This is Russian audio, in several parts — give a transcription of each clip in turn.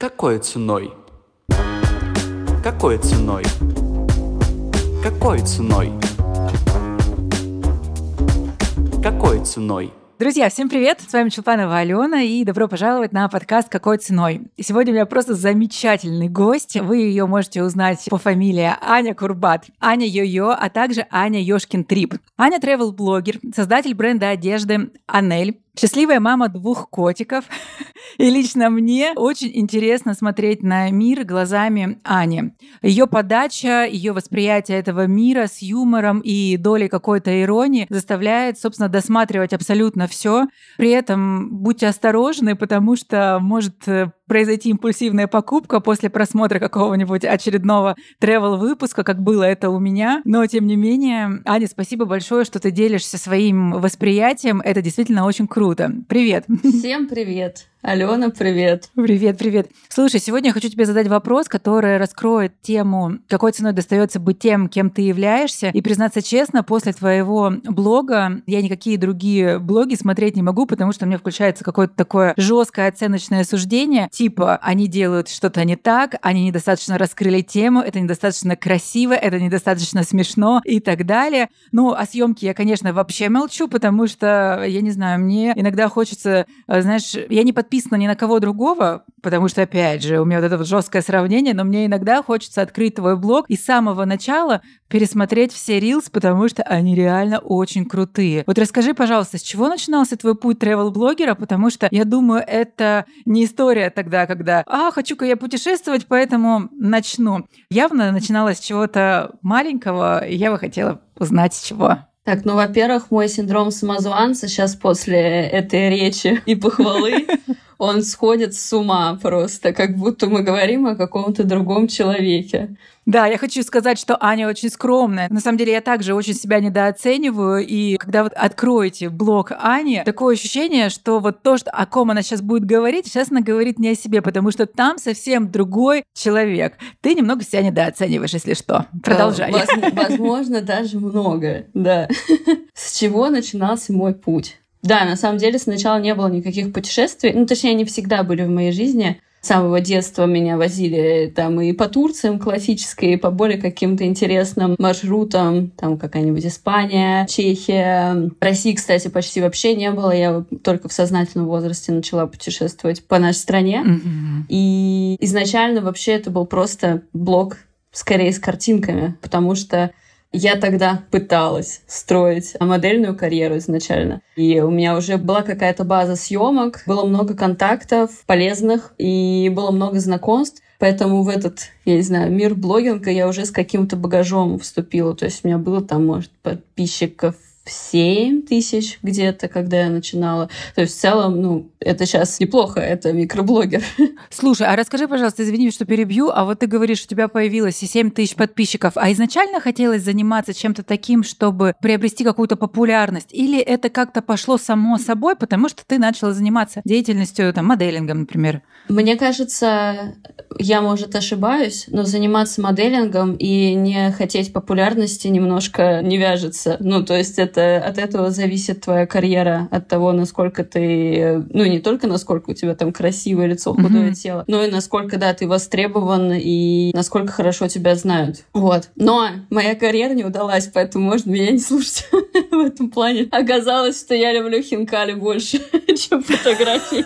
Какой ценой? Какой ценой? Какой ценой? Какой ценой? Друзья, всем привет! С вами Чулпанова Алена и добро пожаловать на подкаст «Какой ценой?». Сегодня у меня просто замечательный гость. Вы ее можете узнать по фамилии Аня Курбат, Аня Йо-Йо, а также Аня Ёшкин Трип. Аня – travel-блогер, создатель бренда одежды «Анель», Счастливая мама двух котиков. И лично мне очень интересно смотреть на мир глазами Ани. Ее подача, ее восприятие этого мира с юмором и долей какой-то иронии заставляет, собственно, досматривать абсолютно все. При этом будьте осторожны, потому что может э, произойти импульсивная покупка после просмотра какого-нибудь очередного travel выпуска, как было это у меня. Но, тем не менее, Аня, спасибо большое, что ты делишься своим восприятием. Это действительно очень круто. Привет! Всем привет! Алена, привет. Привет, привет. Слушай, сегодня я хочу тебе задать вопрос, который раскроет тему, какой ценой достается быть тем, кем ты являешься. И признаться честно, после твоего блога я никакие другие блоги смотреть не могу, потому что меня включается какое-то такое жесткое оценочное суждение, типа они делают что-то не так, они недостаточно раскрыли тему, это недостаточно красиво, это недостаточно смешно и так далее. Ну, о съемке я, конечно, вообще молчу, потому что, я не знаю, мне иногда хочется, э, знаешь, я не под подписана ни на кого другого, потому что, опять же, у меня вот это вот жесткое сравнение, но мне иногда хочется открыть твой блог и с самого начала пересмотреть все рилс, потому что они реально очень крутые. Вот расскажи, пожалуйста, с чего начинался твой путь travel-блогера, потому что я думаю, это не история тогда, когда «А, хочу-ка я путешествовать, поэтому начну». Явно начиналось с чего-то маленького, и я бы хотела узнать, с чего. Так, ну, во-первых, мой синдром самозванца сейчас после этой речи и похвалы, он сходит с ума просто, как будто мы говорим о каком-то другом человеке. Да, я хочу сказать, что Аня очень скромная. На самом деле я также очень себя недооцениваю. И когда вот откроете блог Ани, такое ощущение, что вот то, что, о ком она сейчас будет говорить, сейчас она говорит не о себе, потому что там совсем другой человек. Ты немного себя недооцениваешь, если что. Продолжай. Возможно, даже много, да. С чего начинался мой путь? Да, на самом деле сначала не было никаких путешествий. Ну, точнее, они всегда были в моей жизни. С самого детства меня возили там и по Турциям классической, и по более каким-то интересным маршрутам, там какая-нибудь Испания, Чехия. России, кстати, почти вообще не было. Я только в сознательном возрасте начала путешествовать по нашей стране. Mm-hmm. И изначально вообще это был просто блог скорее с картинками, потому что я тогда пыталась строить модельную карьеру изначально. И у меня уже была какая-то база съемок, было много контактов полезных и было много знакомств. Поэтому в этот, я не знаю, мир блогинга я уже с каким-то багажом вступила. То есть у меня было там, может, подписчиков 7 тысяч где-то, когда я начинала. То есть в целом, ну, это сейчас неплохо, это микроблогер. Слушай, а расскажи, пожалуйста, извини, что перебью, а вот ты говоришь, у тебя появилось и 7 тысяч подписчиков, а изначально хотелось заниматься чем-то таким, чтобы приобрести какую-то популярность? Или это как-то пошло само собой, потому что ты начала заниматься деятельностью, там, моделингом, например? Мне кажется, я, может, ошибаюсь, но заниматься моделингом и не хотеть популярности немножко не вяжется. Ну, то есть это от этого зависит твоя карьера, от того, насколько ты, ну, не только насколько у тебя там красивое лицо, худое mm-hmm. тело, но и насколько, да, ты востребован и насколько хорошо тебя знают. Вот. Но моя карьера не удалась, поэтому можно меня не слушать в этом плане. Оказалось, что я люблю хинкали больше, чем фотографии.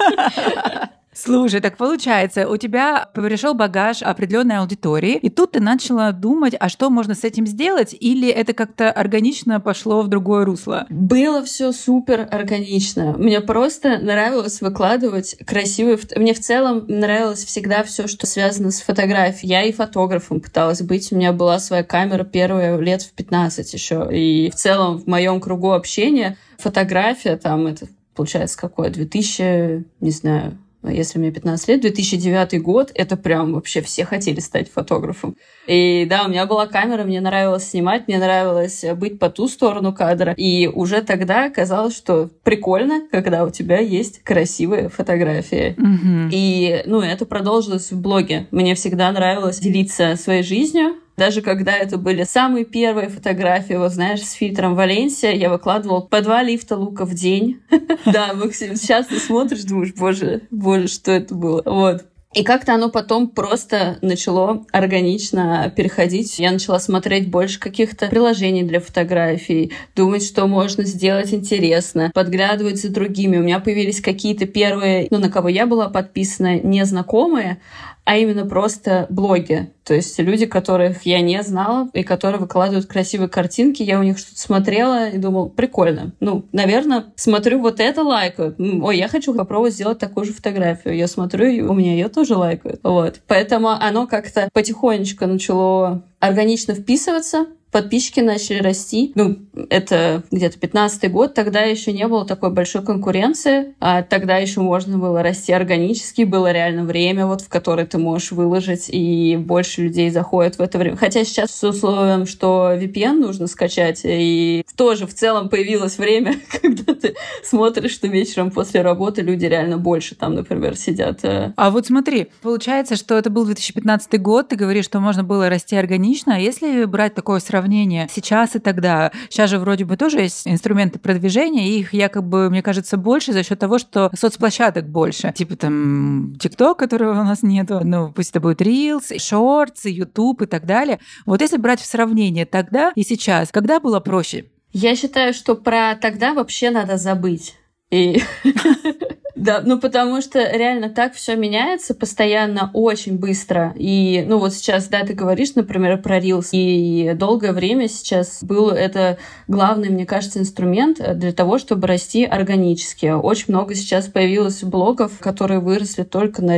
Слушай, так получается, у тебя пришел багаж определенной аудитории, и тут ты начала думать, а что можно с этим сделать, или это как-то органично пошло в другое русло? Было все супер органично. Мне просто нравилось выкладывать красивые... Мне в целом нравилось всегда все, что связано с фотографией. Я и фотографом пыталась быть. У меня была своя камера первая лет в 15 еще. И в целом в моем кругу общения фотография там это получается какое 2000 не знаю если мне 15 лет, 2009 год, это прям вообще все хотели стать фотографом. И да, у меня была камера, мне нравилось снимать, мне нравилось быть по ту сторону кадра. И уже тогда казалось, что прикольно, когда у тебя есть красивые фотографии. Mm-hmm. И, ну, это продолжилось в блоге. Мне всегда нравилось делиться своей жизнью, даже когда это были самые первые фотографии, вот знаешь, с фильтром Валенсия, я выкладывал по два лифта лука в день. Да, Максим, сейчас ты смотришь, думаешь, боже, боже, что это было. Вот. И как-то оно потом просто начало органично переходить. Я начала смотреть больше каких-то приложений для фотографий, думать, что можно сделать интересно, подглядывать за другими. У меня появились какие-то первые, ну, на кого я была подписана, незнакомые, а именно просто блоги. То есть люди, которых я не знала и которые выкладывают красивые картинки. Я у них что-то смотрела и думала, прикольно. Ну, наверное, смотрю вот это лайкают. Ой, я хочу попробовать сделать такую же фотографию. Я смотрю, и у меня ее тоже лайкают. Вот. Поэтому оно как-то потихонечку начало органично вписываться подписчики начали расти. Ну, это где-то 15 год, тогда еще не было такой большой конкуренции, а тогда еще можно было расти органически, было реально время, вот, в которое ты можешь выложить, и больше людей заходят в это время. Хотя сейчас с условием, что VPN нужно скачать, и тоже в целом появилось время, когда ты смотришь, что вечером после работы люди реально больше там, например, сидят. Э. А вот смотри, получается, что это был 2015 год, ты говоришь, что можно было расти органично, а если брать такое сравнение сравнение сейчас и тогда. Сейчас же вроде бы тоже есть инструменты продвижения, и их якобы, мне кажется, больше за счет того, что соцплощадок больше. Типа там ТикТок, которого у нас нету, ну пусть это будет Reels, Shorts, YouTube и так далее. Вот если брать в сравнение тогда и сейчас, когда было проще? Я считаю, что про тогда вообще надо забыть. И Да, ну потому что реально так все меняется постоянно, очень быстро. И, ну вот сейчас, да, ты говоришь, например, про Reels, и долгое время сейчас был это главный, мне кажется, инструмент для того, чтобы расти органически. Очень много сейчас появилось блогов, которые выросли только на.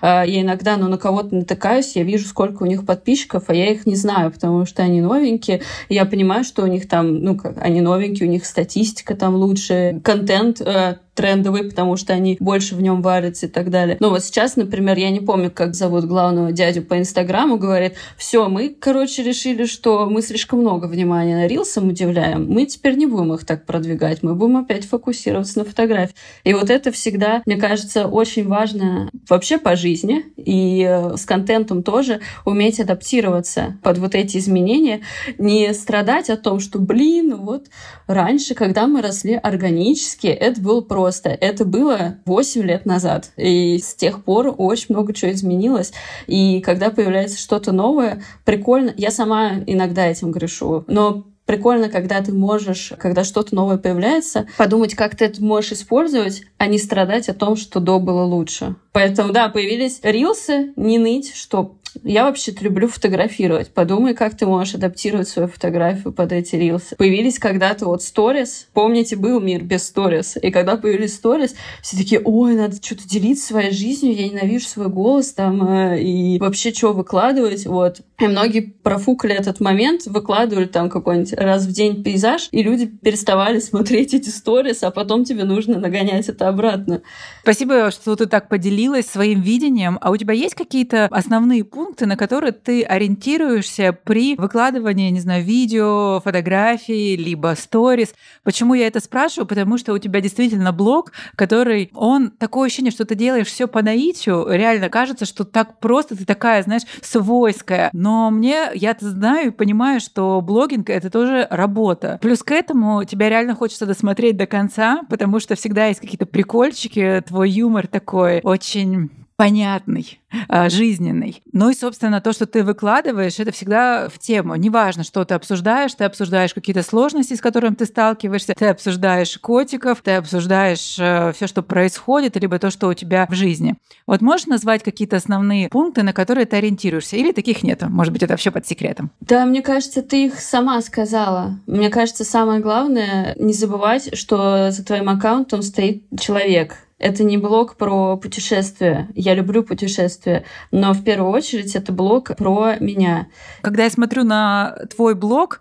А, я иногда, ну, на кого-то натыкаюсь, я вижу, сколько у них подписчиков, а я их не знаю, потому что они новенькие. Я понимаю, что у них там, ну, как, они новенькие, у них статистика там лучше, контент э, трендовый, потому что они больше в нем варятся и так далее. Но вот сейчас, например, я не помню, как зовут главного дядю по Инстаграму, говорит, все, мы, короче, решили, что мы слишком много внимания на рилсам уделяем, мы теперь не будем их так продвигать, мы будем опять фокусироваться на фотографии. И вот это всегда, мне кажется, очень важно вообще по жизни и э, с контентом тоже уметь адаптироваться под вот эти изменения, не страдать о том, что, блин, вот раньше, когда мы росли органически, это было просто просто. Это было 8 лет назад. И с тех пор очень много чего изменилось. И когда появляется что-то новое, прикольно. Я сама иногда этим грешу. Но прикольно, когда ты можешь, когда что-то новое появляется, подумать, как ты это можешь использовать, а не страдать о том, что до было лучше. Поэтому, да, появились рилсы, не ныть, что я вообще-то люблю фотографировать. Подумай, как ты можешь адаптировать свою фотографию под эти рилсы. Появились когда-то вот сторис. Помните, был мир без сторис. И когда появились сторис, все такие, ой, надо что-то делиться своей жизнью, я ненавижу свой голос там, э, и вообще что выкладывать, вот. И многие профукали этот момент, выкладывали там какой-нибудь раз в день пейзаж, и люди переставали смотреть эти сторис, а потом тебе нужно нагонять это обратно. Спасибо, что ты так поделилась своим видением. А у тебя есть какие-то основные пункты, на которые ты ориентируешься при выкладывании, не знаю, видео, фотографий, либо сторис. Почему я это спрашиваю? Потому что у тебя действительно блог, который, он такое ощущение, что ты делаешь все по наитию. Реально кажется, что так просто, ты такая, знаешь, свойская. Но мне, я это знаю и понимаю, что блогинг — это тоже работа. Плюс к этому тебя реально хочется досмотреть до конца, потому что всегда есть какие-то прикольчики, твой юмор такой очень понятный, а, жизненный. Ну и, собственно, то, что ты выкладываешь, это всегда в тему. Неважно, что ты обсуждаешь, ты обсуждаешь какие-то сложности, с которыми ты сталкиваешься, ты обсуждаешь котиков, ты обсуждаешь э, все, что происходит, либо то, что у тебя в жизни. Вот можешь назвать какие-то основные пункты, на которые ты ориентируешься? Или таких нет? Может быть, это все под секретом? Да, мне кажется, ты их сама сказала. Мне кажется, самое главное не забывать, что за твоим аккаунтом стоит человек, это не блог про путешествия. Я люблю путешествия, но в первую очередь это блог про меня. Когда я смотрю на твой блог,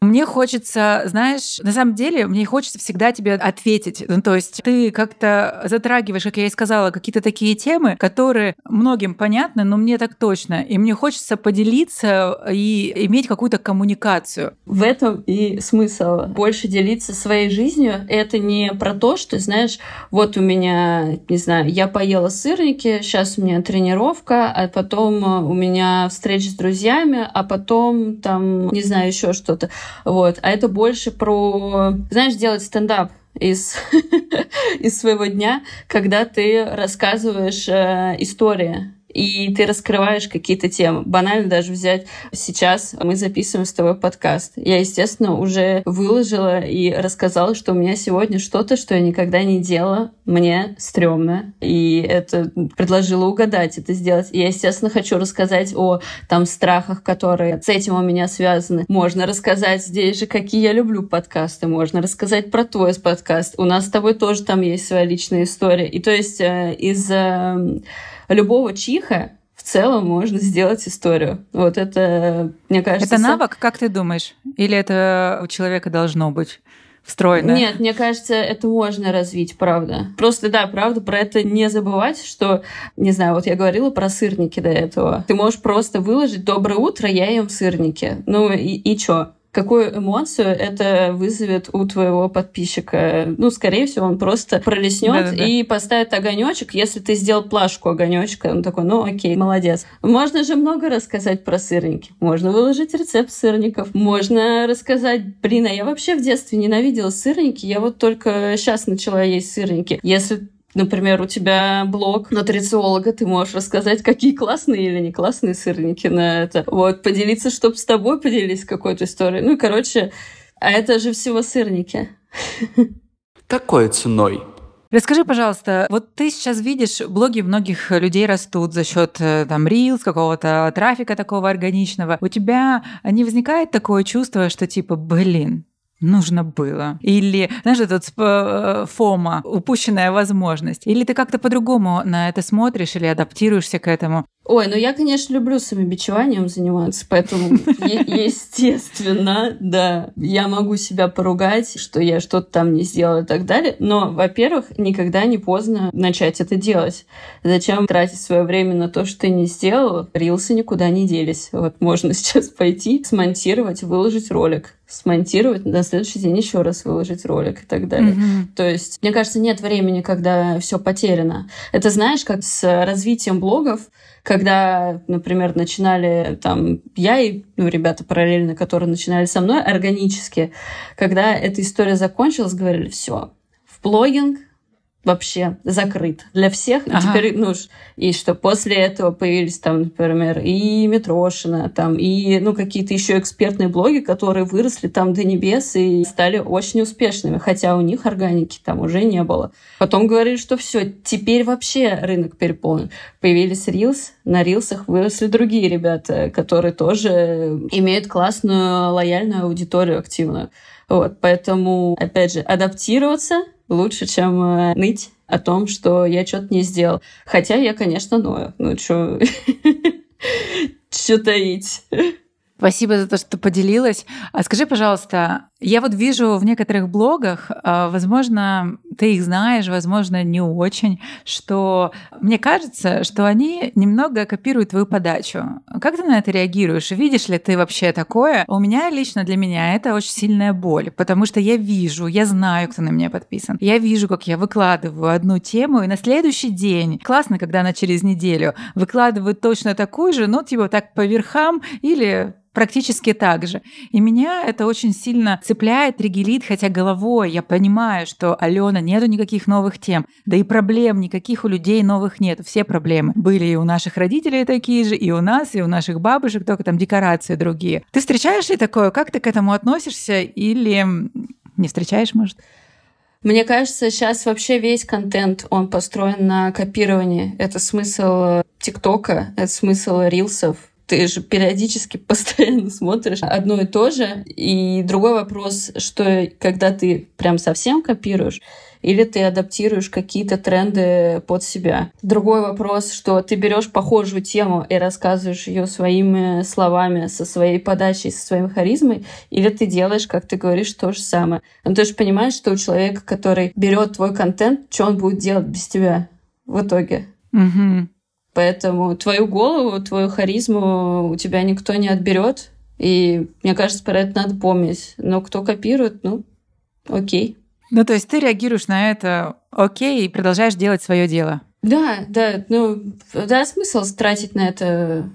мне хочется, знаешь, на самом деле, мне хочется всегда тебе ответить. Ну, то есть ты как-то затрагиваешь, как я и сказала, какие-то такие темы, которые многим понятны, но мне так точно. И мне хочется поделиться и иметь какую-то коммуникацию. В этом и смысл. Больше делиться своей жизнью. Это не про то, что, знаешь, вот у меня, не знаю, я поела сырники, сейчас у меня тренировка, а потом у меня встреча с друзьями, а потом там, не знаю, еще что-то Вот. А это больше про, знаешь, делать стендап из, из своего дня, когда ты рассказываешь э, истории и ты раскрываешь какие-то темы. Банально даже взять сейчас мы записываем с тобой подкаст. Я, естественно, уже выложила и рассказала, что у меня сегодня что-то, что я никогда не делала, мне стрёмно. И это предложила угадать это сделать. И я, естественно, хочу рассказать о там страхах, которые с этим у меня связаны. Можно рассказать здесь же, какие я люблю подкасты. Можно рассказать про твой подкаст. У нас с тобой тоже там есть своя личная история. И то есть э, из э, любого чиха в целом можно сделать историю. Вот это, мне кажется... Это навык, сам... как ты думаешь? Или это у человека должно быть? встроено. Нет, мне кажется, это можно развить, правда. Просто, да, правда, про это не забывать, что, не знаю, вот я говорила про сырники до этого. Ты можешь просто выложить «Доброе утро, я ем сырники». Ну и, и чё? Какую эмоцию это вызовет у твоего подписчика. Ну, скорее всего, он просто пролеснет и поставит огонечек. Если ты сделал плашку огонечка, он такой, ну окей, молодец. Можно же много рассказать про сырники. Можно выложить рецепт сырников. Можно рассказать, блин, а я вообще в детстве ненавидела сырники. Я вот только сейчас начала есть сырники. Если Например, у тебя блог нутрициолога, ты можешь рассказать, какие классные или не классные сырники на это. Вот, поделиться, чтобы с тобой поделились какой-то историей. Ну, короче, а это же всего сырники. Какой ценой? Расскажи, пожалуйста, вот ты сейчас видишь, блоги многих людей растут за счет э, там рилс, какого-то трафика такого органичного. У тебя не возникает такое чувство, что типа, блин, нужно было. Или, знаешь, этот э, фома, упущенная возможность. Или ты как-то по-другому на это смотришь или адаптируешься к этому? Ой, ну я, конечно, люблю самобичеванием заниматься, поэтому, естественно, да, я могу себя поругать, что я что-то там не сделала и так далее. Но, во-первых, никогда не поздно начать это делать. Зачем тратить свое время на то, что ты не сделал? Рилсы никуда не делись. Вот можно сейчас пойти, смонтировать, выложить ролик смонтировать, на следующий день еще раз выложить ролик и так далее. Mm-hmm. То есть, мне кажется, нет времени, когда все потеряно. Это знаешь, как с развитием блогов, когда, например, начинали там я и ну, ребята параллельно, которые начинали со мной органически, когда эта история закончилась, говорили, все, в блогинг вообще закрыт для всех. Ага. И теперь, ну, и что после этого появились там, например, и Митрошина, там, и, ну, какие-то еще экспертные блоги, которые выросли там до небес и стали очень успешными, хотя у них органики там уже не было. Потом говорили, что все, теперь вообще рынок переполнен. Появились Reels, на рилсах выросли другие ребята, которые тоже имеют классную, лояльную аудиторию активную. Вот, поэтому, опять же, адаптироваться лучше, чем э, ныть о том, что я что-то не сделал. Хотя я, конечно, ною. Ну, что... Что таить? Спасибо за то, что поделилась. А скажи, пожалуйста, я вот вижу в некоторых блогах, а, возможно, ты их знаешь, возможно, не очень, что мне кажется, что они немного копируют твою подачу. Как ты на это реагируешь? Видишь ли ты вообще такое? У меня лично для меня это очень сильная боль, потому что я вижу, я знаю, кто на меня подписан. Я вижу, как я выкладываю одну тему, и на следующий день, классно, когда она через неделю, выкладывает точно такую же, но типа так по верхам или практически так же. И меня это очень сильно цепляет, регелит, хотя головой я понимаю, что Алена, нету никаких новых тем, да и проблем никаких у людей новых нет. Все проблемы были и у наших родителей такие же, и у нас, и у наших бабушек, только там декорации другие. Ты встречаешь ли такое? Как ты к этому относишься? Или не встречаешь, может? Мне кажется, сейчас вообще весь контент, он построен на копировании. Это смысл ТикТока, это смысл рилсов, ты же периодически постоянно смотришь одно и то же. И другой вопрос, что когда ты прям совсем копируешь, или ты адаптируешь какие-то тренды под себя. Другой вопрос, что ты берешь похожую тему и рассказываешь ее своими словами, со своей подачей, со своей харизмой, или ты делаешь, как ты говоришь, то же самое. Но ты же понимаешь, что у человека, который берет твой контент, что он будет делать без тебя в итоге? Угу. Поэтому твою голову, твою харизму у тебя никто не отберет. И мне кажется, про это надо помнить. Но кто копирует, ну, окей. Ну, то есть ты реагируешь на это окей и продолжаешь делать свое дело. Да, да, ну, да, смысл тратить на это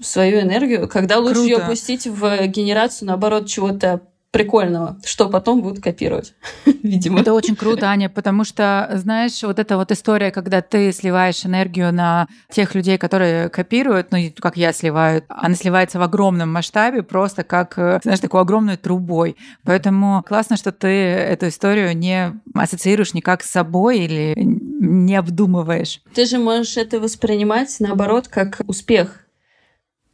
свою энергию, когда лучше ее пустить в генерацию, наоборот, чего-то прикольного, что потом будут копировать, видимо. Это очень круто, Аня, потому что, знаешь, вот эта вот история, когда ты сливаешь энергию на тех людей, которые копируют, ну, как я сливаю, она сливается в огромном масштабе, просто как, знаешь, такой огромной трубой. Поэтому классно, что ты эту историю не ассоциируешь никак с собой или не обдумываешь. Ты же можешь это воспринимать, наоборот, как успех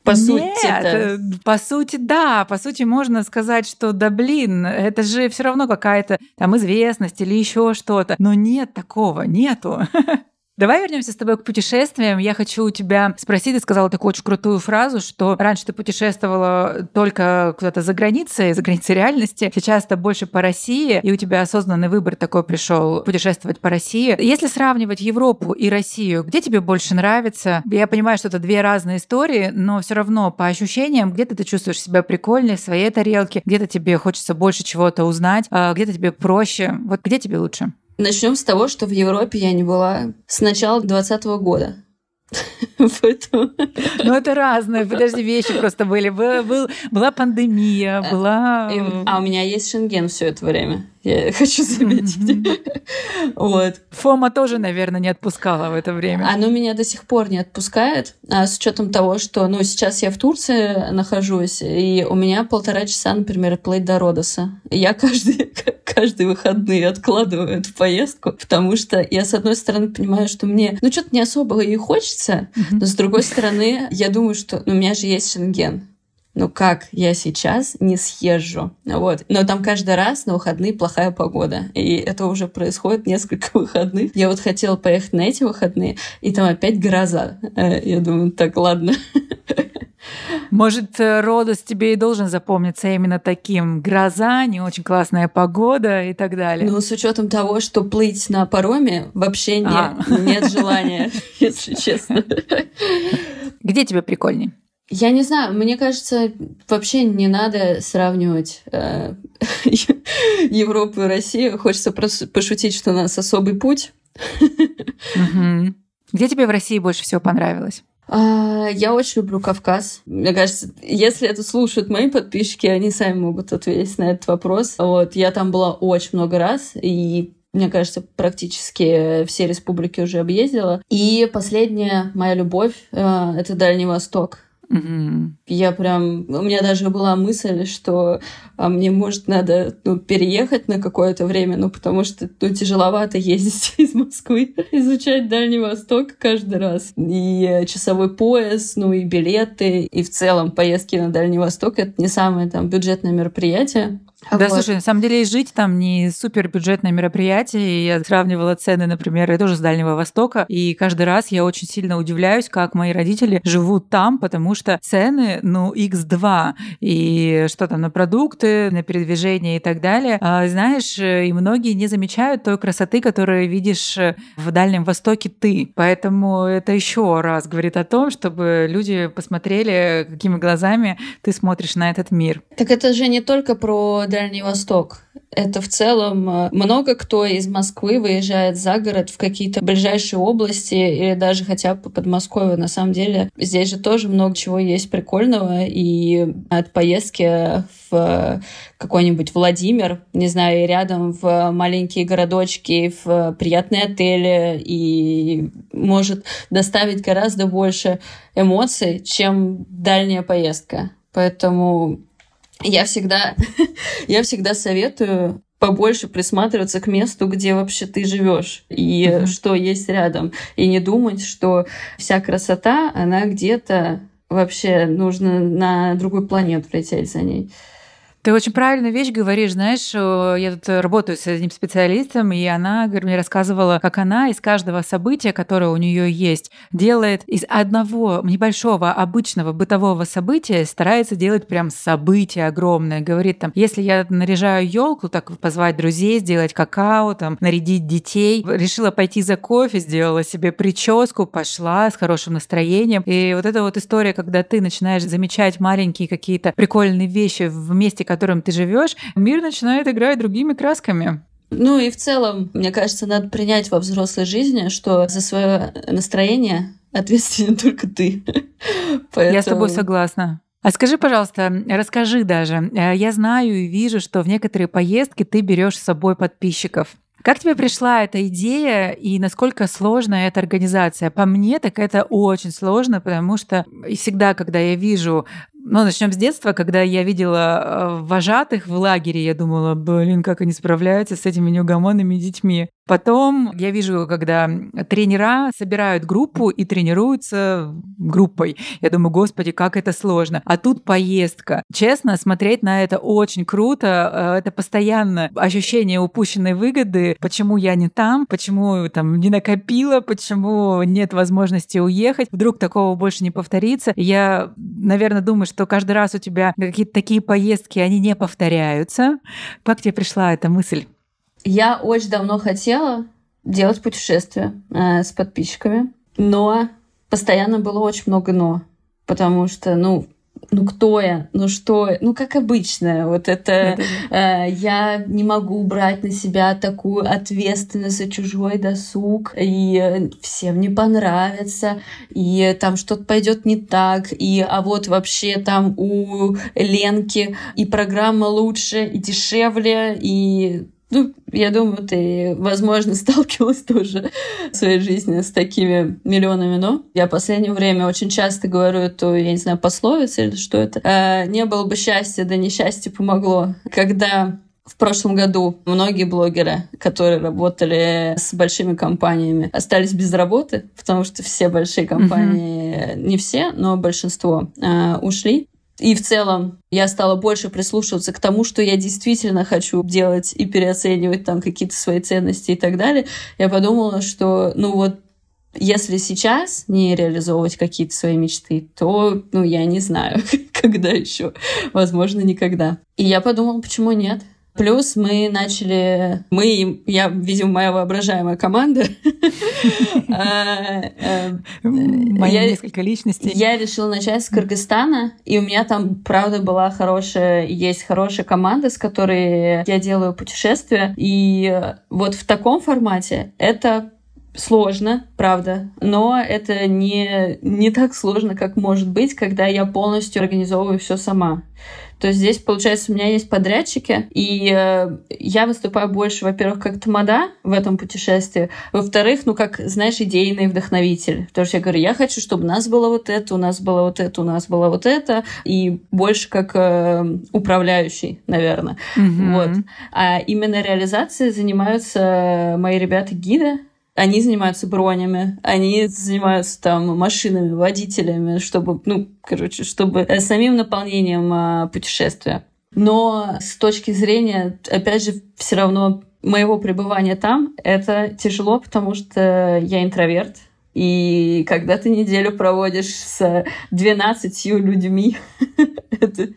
по сути э, по сути, да. По сути, можно сказать, что да блин, это же все равно какая-то там известность или еще что-то. Но нет такого, нету. Давай вернемся с тобой к путешествиям. Я хочу у тебя спросить, ты сказала такую очень крутую фразу, что раньше ты путешествовала только куда-то за границей, за границей реальности, сейчас это больше по России, и у тебя осознанный выбор такой пришел путешествовать по России. Если сравнивать Европу и Россию, где тебе больше нравится? Я понимаю, что это две разные истории, но все равно по ощущениям, где-то ты чувствуешь себя прикольнее в своей тарелке, где-то тебе хочется больше чего-то узнать, а где-то тебе проще. Вот где тебе лучше? Начнем с того, что в Европе я не была с начала 2020 года. Поэтому... Ну, это разные, подожди, вещи просто были. Был, был, была пандемия, э, была... А у меня есть Шенген все это время я хочу заметить. вот. Фома тоже, наверное, не отпускала в это время. Оно меня до сих пор не отпускает, а с учетом того, что, ну, сейчас я в Турции нахожусь, и у меня полтора часа, например, плыть до Родоса. Я каждый, каждый выходные откладываю эту поездку, потому что я, с одной стороны, понимаю, что мне, ну, что-то не особо и хочется, но с другой стороны, я думаю, что ну, у меня же есть Шенген ну как я сейчас не съезжу? Вот. Но там каждый раз на выходные плохая погода. И это уже происходит несколько выходных. Я вот хотела поехать на эти выходные, и там опять гроза. Э, я думаю, так, ладно. Может, э, Родос тебе и должен запомниться именно таким. Гроза, не очень классная погода и так далее. Ну, с учетом того, что плыть на пароме вообще не, а. нет желания, если честно. Где тебе прикольней? Я не знаю, мне кажется, вообще не надо сравнивать э, Европу и Россию. Хочется просто пошутить, что у нас особый путь. Где тебе в России больше всего понравилось? А, я очень люблю Кавказ. Мне кажется, если это слушают мои подписчики, они сами могут ответить на этот вопрос. Вот, я там была очень много раз, и мне кажется, практически все республики уже объездила. И последняя моя любовь э, это Дальний Восток. Угу. Я прям... У меня даже была мысль, что а мне, может, надо ну, переехать на какое-то время, ну, потому что ну, тяжеловато ездить из Москвы, изучать Дальний Восток каждый раз. И часовой пояс, ну, и билеты, и в целом поездки на Дальний Восток — это не самое там бюджетное мероприятие. Да, вот. слушай, на самом деле жить там не супер бюджетное мероприятие. Я сравнивала цены, например, я тоже с Дальнего Востока, и каждый раз я очень сильно удивляюсь, как мои родители живут там, потому что цены, ну, x2, и что там на продукты, на передвижение и так далее. А, знаешь, и многие не замечают той красоты, которую видишь в Дальнем Востоке ты. Поэтому это еще раз говорит о том, чтобы люди посмотрели, какими глазами ты смотришь на этот мир. Так это же не только про Дальний Восток. Это в целом э, много кто из Москвы выезжает за город в какие-то ближайшие области или даже хотя бы по Подмосковью. На самом деле здесь же тоже много чего есть прикольного. И от поездки в какой-нибудь Владимир, не знаю, рядом в маленькие городочки, в приятные отели и может доставить гораздо больше эмоций, чем дальняя поездка. Поэтому я всегда, я всегда советую побольше присматриваться к месту, где вообще ты живешь и uh-huh. что есть рядом. И не думать, что вся красота, она где-то вообще нужно на другую планету лететь за ней. Ты очень правильную вещь говоришь, знаешь, я тут работаю с одним специалистом, и она мне рассказывала, как она из каждого события, которое у нее есть, делает из одного небольшого обычного бытового события, старается делать прям событие огромное. Говорит там, если я наряжаю елку, так позвать друзей, сделать какао, там, нарядить детей, решила пойти за кофе, сделала себе прическу, пошла с хорошим настроением. И вот эта вот история, когда ты начинаешь замечать маленькие какие-то прикольные вещи в месте, котором ты живешь, мир начинает играть другими красками. Ну и в целом, мне кажется, надо принять во взрослой жизни, что за свое настроение ответственен только ты. Поэтому... Я с тобой согласна. А скажи, пожалуйста, расскажи даже. Э, я знаю и вижу, что в некоторые поездки ты берешь с собой подписчиков. Как тебе пришла эта идея и насколько сложная эта организация? По мне, так это очень сложно, потому что всегда, когда я вижу ну, начнем с детства, когда я видела э, вожатых в лагере, я думала, блин, как они справляются с этими неугомонными детьми. Потом я вижу, когда тренера собирают группу и тренируются группой. Я думаю, господи, как это сложно. А тут поездка. Честно, смотреть на это очень круто. Э, это постоянно ощущение упущенной выгоды. Почему я не там? Почему там не накопила? Почему нет возможности уехать? Вдруг такого больше не повторится? Я, наверное, думаю, что каждый раз у тебя какие-то такие поездки, они не повторяются. Как тебе пришла эта мысль? Я очень давно хотела делать путешествия э, с подписчиками, но постоянно было очень много «но». Потому что, ну, ну кто я, ну что, ну как обычно, вот это э, я не могу брать на себя такую ответственность за чужой досуг, и всем не понравится, и там что-то пойдет не так, и а вот вообще там у Ленки и программа лучше и дешевле, и ну, я думаю, ты, возможно, сталкивалась тоже в своей жизни с такими миллионами «но». Я в последнее время очень часто говорю эту, я не знаю, пословицу или что это. «А, «Не было бы счастья, да несчастье помогло». Когда в прошлом году многие блогеры, которые работали с большими компаниями, остались без работы, потому что все большие компании, mm-hmm. не все, но большинство э, ушли. И в целом я стала больше прислушиваться к тому, что я действительно хочу делать и переоценивать там какие-то свои ценности и так далее. Я подумала, что, ну вот, если сейчас не реализовывать какие-то свои мечты, то, ну, я не знаю, когда еще. Возможно, никогда. И я подумала, почему нет? Плюс мы начали, мы, я, видимо, моя воображаемая команда. А, э, Мои несколько личностей. Я решила начать с Кыргызстана, и у меня там, правда, была хорошая, есть хорошая команда, с которой я делаю путешествия. И вот в таком формате это сложно, правда, но это не, не так сложно, как может быть, когда я полностью организовываю все сама. То есть здесь, получается, у меня есть подрядчики, и э, я выступаю больше, во-первых, как тамада в этом путешествии, во-вторых, ну, как, знаешь, идейный вдохновитель. Потому что я говорю, я хочу, чтобы у нас было вот это, у нас было вот это, у нас было вот это, и больше как э, управляющий, наверное. Mm-hmm. Вот. А именно реализацией занимаются мои ребята-гиды, они занимаются бронями, они занимаются там машинами, водителями, чтобы, ну, короче, чтобы э, самим наполнением а, путешествия. Но с точки зрения, опять же, все равно моего пребывания там, это тяжело, потому что я интроверт, и когда ты неделю проводишь с 12 людьми, это,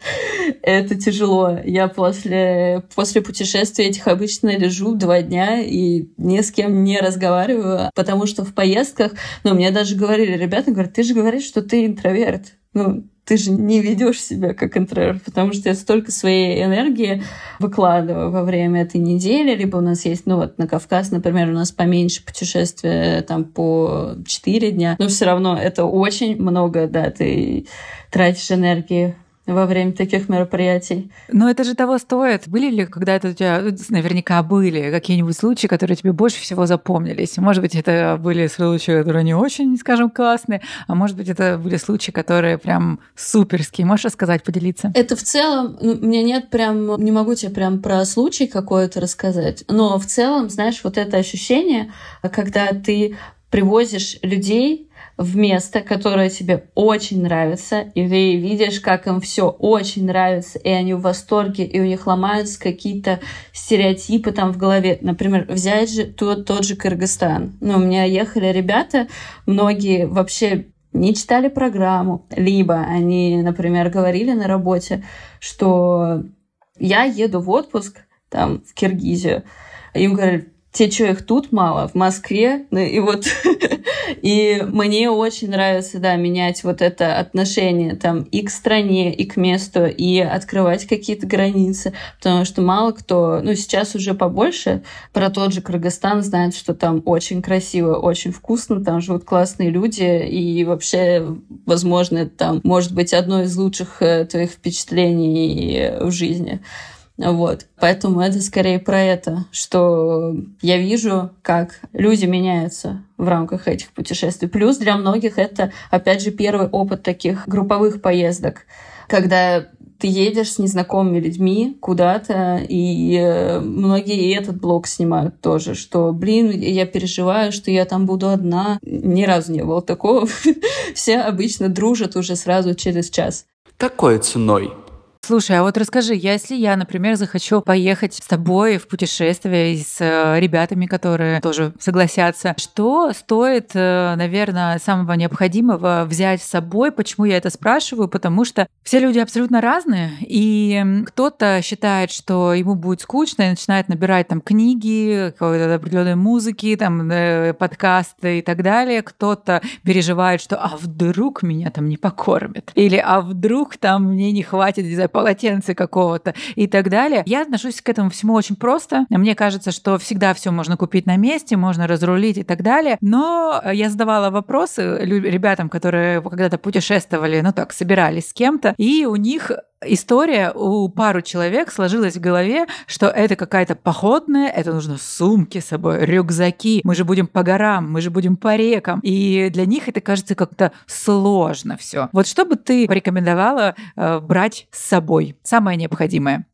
это тяжело. Я после, после путешествия этих обычно лежу два дня и ни с кем не разговариваю, потому что в поездках, ну, мне даже говорили, ребята говорят, ты же говоришь, что ты интроверт. Ну, ты же не ведешь себя как интроверт, потому что я столько своей энергии выкладываю во время этой недели, либо у нас есть, ну вот на Кавказ, например, у нас поменьше путешествия, там по 4 дня, но все равно это очень много, да, ты тратишь энергии во время таких мероприятий. Но это же того стоит. Были ли когда-то у тебя, ну, наверняка были какие-нибудь случаи, которые тебе больше всего запомнились? Может быть, это были случаи, которые не очень, скажем, классные, а может быть, это были случаи, которые прям суперские. Можешь рассказать, поделиться? Это в целом, ну, меня нет прям, не могу тебе прям про случай какой-то рассказать, но в целом, знаешь, вот это ощущение, когда ты привозишь людей в место, которое тебе очень нравится, и ты видишь, как им все очень нравится, и они в восторге, и у них ломаются какие-то стереотипы там в голове. Например, взять же тот, тот же Кыргызстан. Ну, у меня ехали ребята, многие вообще не читали программу, либо они, например, говорили на работе, что я еду в отпуск там в Киргизию, им говорят, те, что их тут мало, в Москве, ну, и вот, и мне очень нравится, да, менять вот это отношение там и к стране, и к месту, и открывать какие-то границы, потому что мало кто, ну, сейчас уже побольше про тот же Кыргызстан знает, что там очень красиво, очень вкусно, там живут классные люди, и вообще, возможно, это там может быть одно из лучших э, твоих впечатлений в жизни. Вот. Поэтому это скорее про это, что я вижу, как люди меняются в рамках этих путешествий. Плюс для многих это, опять же, первый опыт таких групповых поездок, когда ты едешь с незнакомыми людьми куда-то, и э, многие и этот блог снимают тоже, что, блин, я переживаю, что я там буду одна. Ни разу не было такого. Все обычно дружат уже сразу через час. Какой ценой? Слушай, а вот расскажи, если я, например, захочу поехать с тобой в путешествие с э, ребятами, которые тоже согласятся, что стоит, э, наверное, самого необходимого взять с собой? Почему я это спрашиваю? Потому что все люди абсолютно разные, и кто-то считает, что ему будет скучно и начинает набирать там книги, какой-то определенной музыки, там э, подкасты и так далее. Кто-то переживает, что а вдруг меня там не покормят? Или а вдруг там мне не хватит, не знаю, полотенце какого-то и так далее. Я отношусь к этому всему очень просто. Мне кажется, что всегда все можно купить на месте, можно разрулить и так далее. Но я задавала вопросы ребятам, которые когда-то путешествовали, ну так, собирались с кем-то, и у них история у пару человек сложилась в голове, что это какая-то походная, это нужно сумки с собой, рюкзаки, мы же будем по горам, мы же будем по рекам. И для них это кажется как-то сложно все. Вот что бы ты порекомендовала э, брать с собой? Самое необходимое.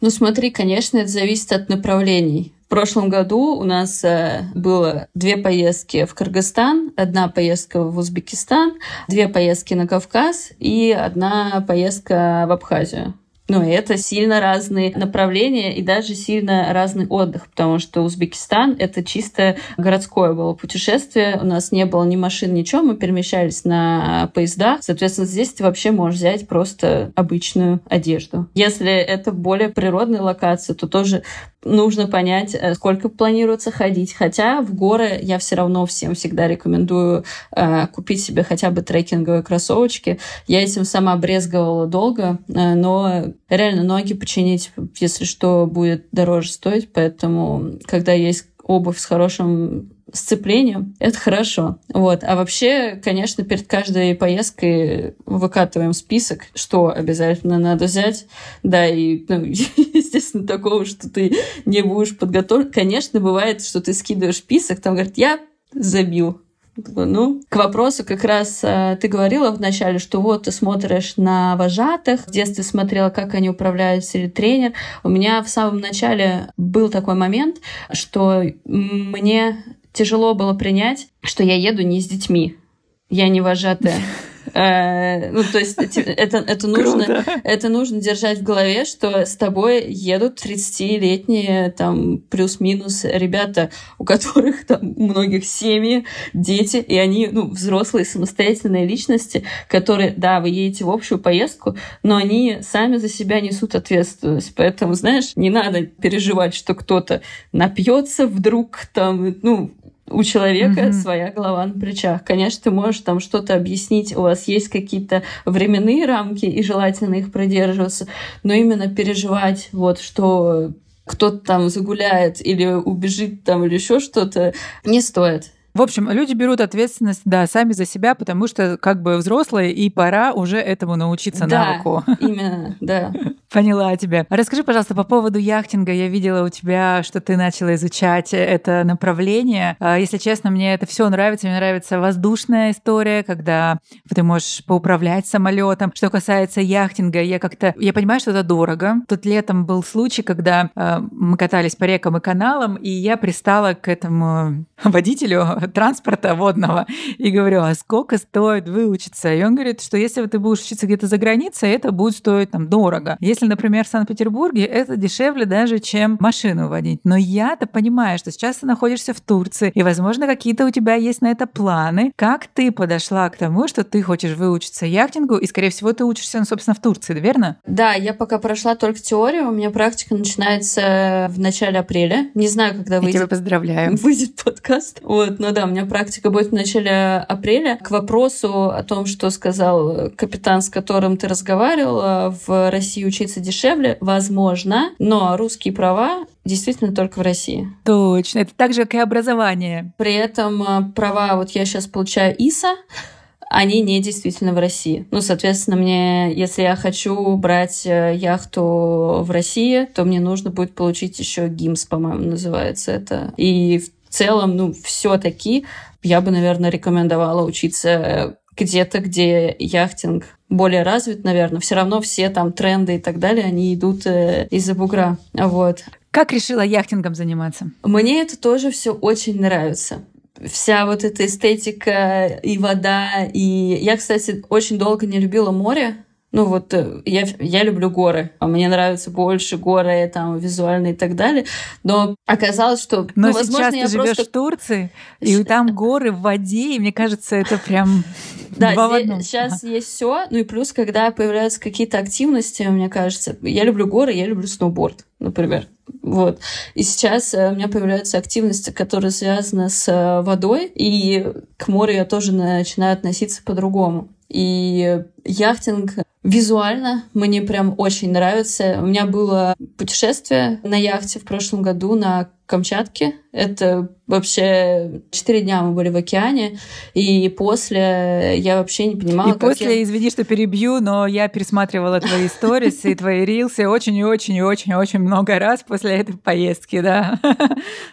Ну смотри, конечно, это зависит от направлений. В прошлом году у нас э, было две поездки в Кыргызстан, одна поездка в Узбекистан, две поездки на Кавказ и одна поездка в Абхазию. И это сильно разные направления и даже сильно разный отдых, потому что Узбекистан — это чисто городское было путешествие. У нас не было ни машин, ничего, мы перемещались на поездах. Соответственно, здесь ты вообще можешь взять просто обычную одежду. Если это более природная локация, то тоже нужно понять, э, сколько планируется ходить. Хотя в горы я все равно всем всегда рекомендую э, купить себе хотя бы трекинговые кроссовочки. Я этим сама брезговала долго, э, но реально ноги починить, если что, будет дороже стоить. Поэтому, когда есть обувь с хорошим сцеплением, это хорошо. Вот. А вообще, конечно, перед каждой поездкой выкатываем список, что обязательно надо взять. Да, и, ну, естественно, такого, что ты не будешь подготовлен. Конечно, бывает, что ты скидываешь список, там говорит, я забил ну, к вопросу как раз э, ты говорила вначале, что вот ты смотришь на вожатых, в детстве смотрела, как они управляются или тренер. У меня в самом начале был такой момент, что мне тяжело было принять, что я еду не с детьми. Я не вожатая. Э, ну, то есть это, это, нужно, это нужно держать в голове, что с тобой едут 30-летние, там, плюс-минус ребята, у которых там у многих семьи, дети, и они, ну, взрослые самостоятельные личности, которые, да, вы едете в общую поездку, но они сами за себя несут ответственность. Поэтому, знаешь, не надо переживать, что кто-то напьется вдруг, там, ну, у человека mm-hmm. своя голова на плечах. Конечно, ты можешь там что-то объяснить, у вас есть какие-то временные рамки, и желательно их продерживаться, но именно переживать, вот, что кто-то там загуляет или убежит там или еще что-то, не стоит. В общем, люди берут ответственность, да, сами за себя, потому что как бы взрослые, и пора уже этому научиться да, на руку. именно, да. Поняла тебя. Расскажи, пожалуйста, по поводу яхтинга. Я видела у тебя, что ты начала изучать это направление. А, если честно, мне это все нравится. Мне нравится воздушная история, когда ты можешь поуправлять самолетом. Что касается яхтинга, я как-то... Я понимаю, что это дорого. Тут летом был случай, когда э, мы катались по рекам и каналам, и я пристала к этому водителю транспорта водного и говорю, а сколько стоит выучиться? И он говорит, что если ты будешь учиться где-то за границей, это будет стоить там дорого. Если если, например, в Санкт-Петербурге, это дешевле даже, чем машину водить. Но я-то понимаю, что сейчас ты находишься в Турции, и, возможно, какие-то у тебя есть на это планы. Как ты подошла к тому, что ты хочешь выучиться яхтингу, и, скорее всего, ты учишься, ну, собственно, в Турции, верно? Да, я пока прошла только теорию, у меня практика начинается в начале апреля. Не знаю, когда выйдет. Я тебя поздравляю. Выйдет подкаст. Вот, но да, у меня практика будет в начале апреля. К вопросу о том, что сказал капитан, с которым ты разговаривала, в России учиться дешевле, возможно, но русские права действительно только в России. Точно. Это так же, как и образование. При этом э, права, вот я сейчас получаю ИСа, они не действительно в России. Ну, соответственно, мне, если я хочу брать э, яхту в России, то мне нужно будет получить еще ГИМС, по-моему, называется это. И в целом, ну, все-таки я бы, наверное, рекомендовала учиться где-то, где яхтинг более развит, наверное. Все равно все там тренды и так далее, они идут э, из-за бугра. Вот. Как решила яхтингом заниматься? Мне это тоже все очень нравится вся вот эта эстетика и вода. И я, кстати, очень долго не любила море. Ну вот э, я, я люблю горы, а мне нравятся больше горы, там, визуально и так далее. Но оказалось, что... Но ну, возможно, сейчас я ты живешь просто... в Турции, и там горы в воде, и мне кажется, это прям да, сейчас есть все. Ну и плюс, когда появляются какие-то активности, мне кажется, я люблю горы, я люблю сноуборд, например. Вот. И сейчас э, у меня появляются активности, которые связаны с э, водой, и к морю я тоже начинаю относиться по-другому. И яхтинг визуально мне прям очень нравится. У меня было путешествие на яхте в прошлом году на Камчатке. Это вообще четыре дня мы были в океане, и после я вообще не понимала, И как после, я... извини, что перебью, но я пересматривала твои сторисы и твои рилсы очень и очень и очень очень много раз после этой поездки, да.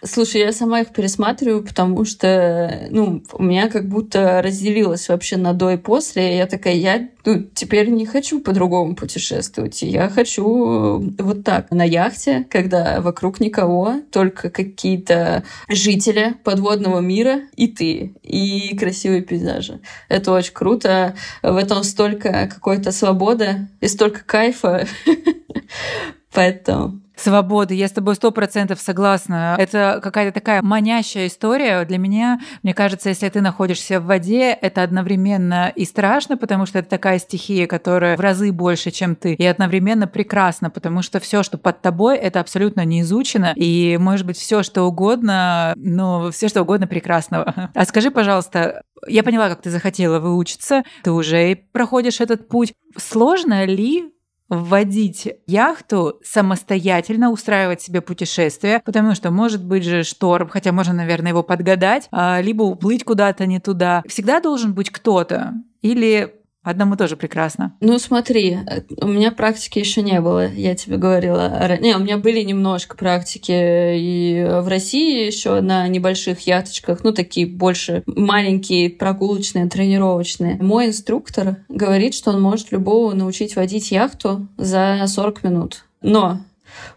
Слушай, я сама их пересматриваю, потому что, ну, у меня как будто разделилось вообще на до и после. И я такая, я ну, теперь не хочу по-другому путешествовать. Я хочу вот так, на яхте, когда вокруг никого, только какие-то жители подводного мира и ты, и красивые пейзажи. Это очень круто. В этом столько какой-то свободы и столько кайфа. Поэтому свободы. Я с тобой сто процентов согласна. Это какая-то такая манящая история. Для меня, мне кажется, если ты находишься в воде, это одновременно и страшно, потому что это такая стихия, которая в разы больше, чем ты, и одновременно прекрасно, потому что все, что под тобой, это абсолютно не изучено, и может быть все, что угодно, но все, что угодно прекрасного. А скажи, пожалуйста, я поняла, как ты захотела выучиться, ты уже проходишь этот путь. Сложно ли вводить яхту, самостоятельно устраивать себе путешествие, потому что может быть же шторм, хотя можно, наверное, его подгадать, а, либо уплыть куда-то не туда. Всегда должен быть кто-то. Или Одному тоже прекрасно. Ну, смотри, у меня практики еще не было, я тебе говорила. Не, у меня были немножко практики и в России еще на небольших яхточках, ну, такие больше маленькие, прогулочные, тренировочные. Мой инструктор говорит, что он может любого научить водить яхту за 40 минут. Но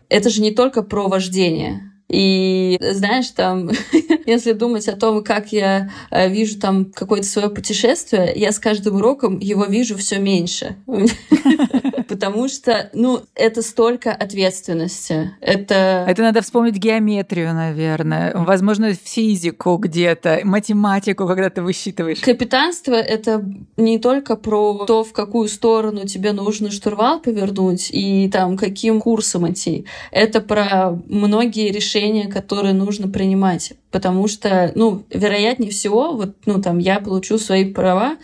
это же не только про вождение. И знаешь, там, если думать о том, как я э, вижу там какое-то свое путешествие, я с каждым уроком его вижу все меньше. Потому что, ну, это столько ответственности. Это... Это надо вспомнить геометрию, наверное. Возможно, физику где-то, математику, когда ты высчитываешь. Капитанство — это не только про то, в какую сторону тебе нужно штурвал повернуть и там каким курсом идти. Это про многие решения решения, которые нужно принимать. Потому что, ну, вероятнее всего, вот, ну, там, я получу свои права,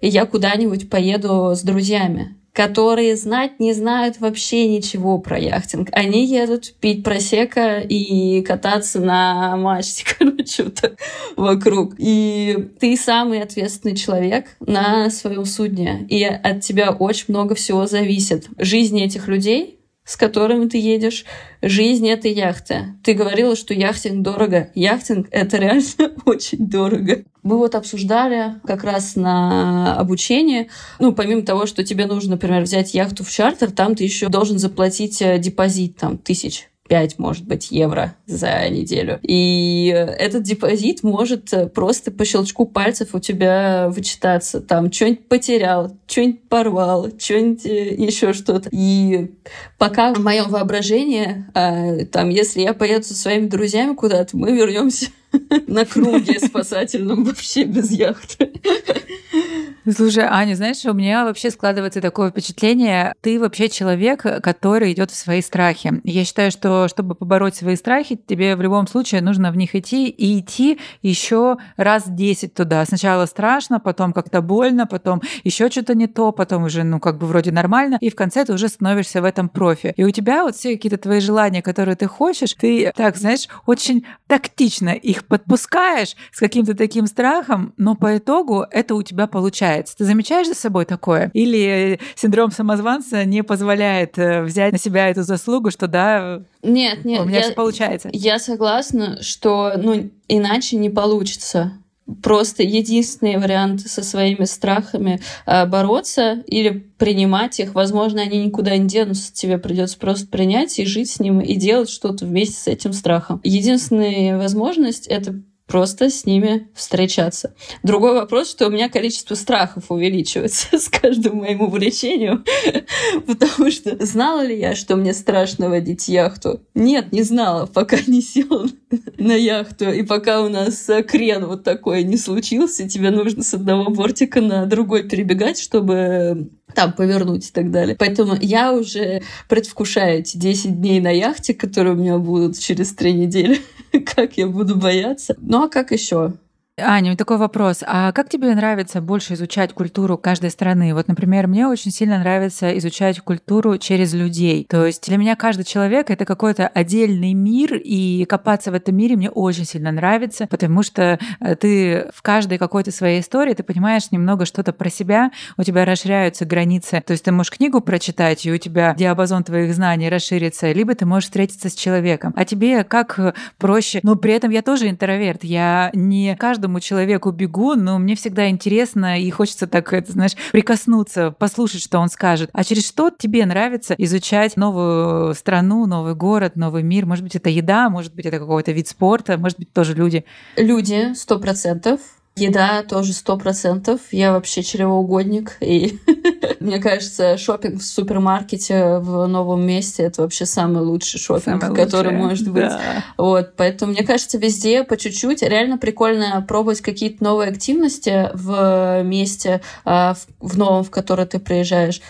и я куда-нибудь поеду с друзьями которые знать не знают вообще ничего про яхтинг. Они едут пить просека и кататься на мачте, короче, вот вокруг. И ты самый ответственный человек на своем судне. И от тебя очень много всего зависит. Жизни этих людей с которыми ты едешь, жизнь этой яхты. Ты говорила, что яхтинг дорого. Яхтинг — это реально очень дорого. Мы вот обсуждали как раз на обучение, ну, помимо того, что тебе нужно, например, взять яхту в чартер, там ты еще должен заплатить э, депозит, там, тысяч 5, может быть, евро за неделю. И этот депозит может просто по щелчку пальцев у тебя вычитаться. Там что-нибудь потерял, что-нибудь порвал, что-нибудь э, еще что-то. И пока в моем воображении, а, там, если я поеду со своими друзьями куда-то, мы вернемся на круге спасательном вообще без яхты. Слушай, Аня, знаешь, у меня вообще складывается такое впечатление, ты вообще человек, который идет в свои страхи. Я считаю, что чтобы побороть свои страхи, тебе в любом случае нужно в них идти и идти еще раз 10 туда. Сначала страшно, потом как-то больно, потом еще что-то не то, потом уже, ну, как бы вроде нормально, и в конце ты уже становишься в этом профи. И у тебя вот все какие-то твои желания, которые ты хочешь, ты, так, знаешь, очень тактично их подпускаешь с каким-то таким страхом, но по итогу это у тебя получается. Ты замечаешь за собой такое? Или синдром самозванца не позволяет э, взять на себя эту заслугу, что да, нет, нет, у меня я, все получается? Я согласна, что ну, иначе не получится просто единственный вариант со своими страхами э, бороться или принимать их. Возможно, они никуда не денутся, тебе придется просто принять и жить с ним и делать что-то вместе с этим страхом. Единственная возможность это просто с ними встречаться. Другой вопрос, что у меня количество страхов увеличивается с каждым моим увлечением, потому что знала ли я, что мне страшно водить яхту? Нет, не знала, пока не села на яхту, и пока у нас крен вот такой не случился, тебе нужно с одного бортика на другой перебегать, чтобы там повернуть и так далее. Поэтому я уже предвкушаю эти 10 дней на яхте, которые у меня будут через три недели. как я буду бояться. Ну а как еще? Аня, такой вопрос. А как тебе нравится больше изучать культуру каждой страны? Вот, например, мне очень сильно нравится изучать культуру через людей. То есть для меня каждый человек — это какой-то отдельный мир, и копаться в этом мире мне очень сильно нравится, потому что э, ты в каждой какой-то своей истории, ты понимаешь немного что-то про себя, у тебя расширяются границы. То есть ты можешь книгу прочитать, и у тебя диапазон твоих знаний расширится, либо ты можешь встретиться с человеком. А тебе как проще? Но при этом я тоже интроверт. Я не каждый каждому человеку бегу, но мне всегда интересно и хочется так, это, знаешь, прикоснуться, послушать, что он скажет. А через что тебе нравится изучать новую страну, новый город, новый мир? Может быть, это еда, может быть, это какой-то вид спорта, может быть, тоже люди? Люди, сто процентов. Еда тоже сто процентов. Я вообще чревоугодник. И мне кажется, шопинг в супермаркете в новом месте это вообще самый лучший шопинг, который может быть. Да. Вот, поэтому мне кажется, везде по чуть-чуть. Реально прикольно пробовать какие-то новые активности в месте, а, в новом, в которое ты приезжаешь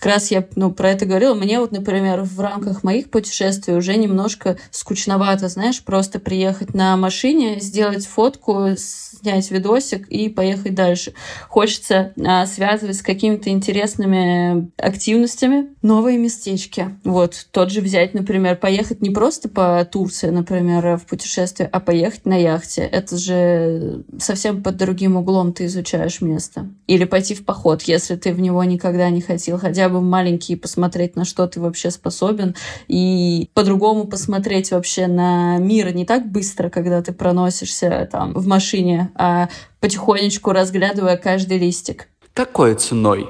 как раз я ну, про это говорила. Мне вот, например, в рамках моих путешествий уже немножко скучновато, знаешь, просто приехать на машине, сделать фотку, снять видосик и поехать дальше. Хочется а, связывать с какими-то интересными активностями новые местечки. Вот, тот же взять, например, поехать не просто по Турции, например, в путешествие, а поехать на яхте. Это же совсем под другим углом ты изучаешь место. Или пойти в поход, если ты в него никогда не хотел, хотя бы маленький, посмотреть, на что ты вообще способен, и по-другому посмотреть вообще на мир не так быстро, когда ты проносишься там в машине, а потихонечку разглядывая каждый листик. Какой ценой?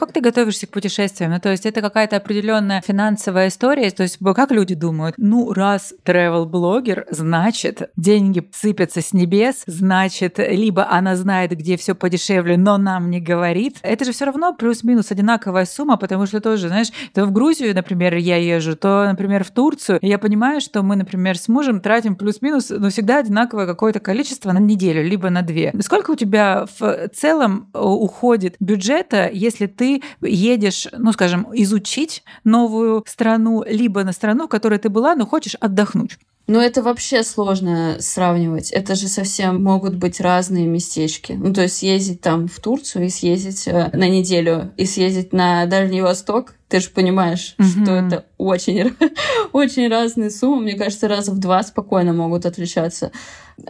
Как ты готовишься к путешествиям? Ну, то есть это какая-то определенная финансовая история? То есть как люди думают? Ну, раз travel-блогер, значит, деньги сыпятся с небес, значит, либо она знает, где все подешевле, но нам не говорит. Это же все равно плюс-минус одинаковая сумма, потому что тоже, знаешь, то в Грузию, например, я езжу, то, например, в Турцию, я понимаю, что мы, например, с мужем тратим плюс-минус, но всегда одинаковое какое-то количество на неделю, либо на две. Сколько у тебя в целом э, уходит бюджета, если ты едешь, ну, скажем, изучить новую страну, либо на страну, в которой ты была, но хочешь отдохнуть. Ну, это вообще сложно сравнивать. Это же совсем могут быть разные местечки. Ну, то есть съездить там в Турцию и съездить э, на неделю, и съездить на Дальний Восток, ты же понимаешь, mm-hmm. что это очень, очень разные суммы. Мне кажется, раза в два спокойно могут отличаться.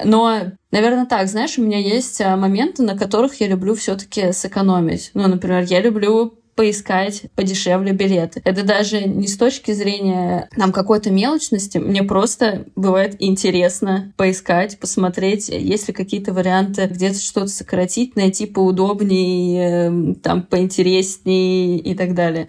Но, наверное, так, знаешь, у меня есть э, моменты, на которых я люблю все-таки сэкономить. Ну, например, я люблю поискать подешевле билеты. Это даже не с точки зрения нам какой-то мелочности, мне просто бывает интересно поискать, посмотреть, есть ли какие-то варианты где-то что-то сократить, найти поудобнее, эм, там, поинтереснее и так далее.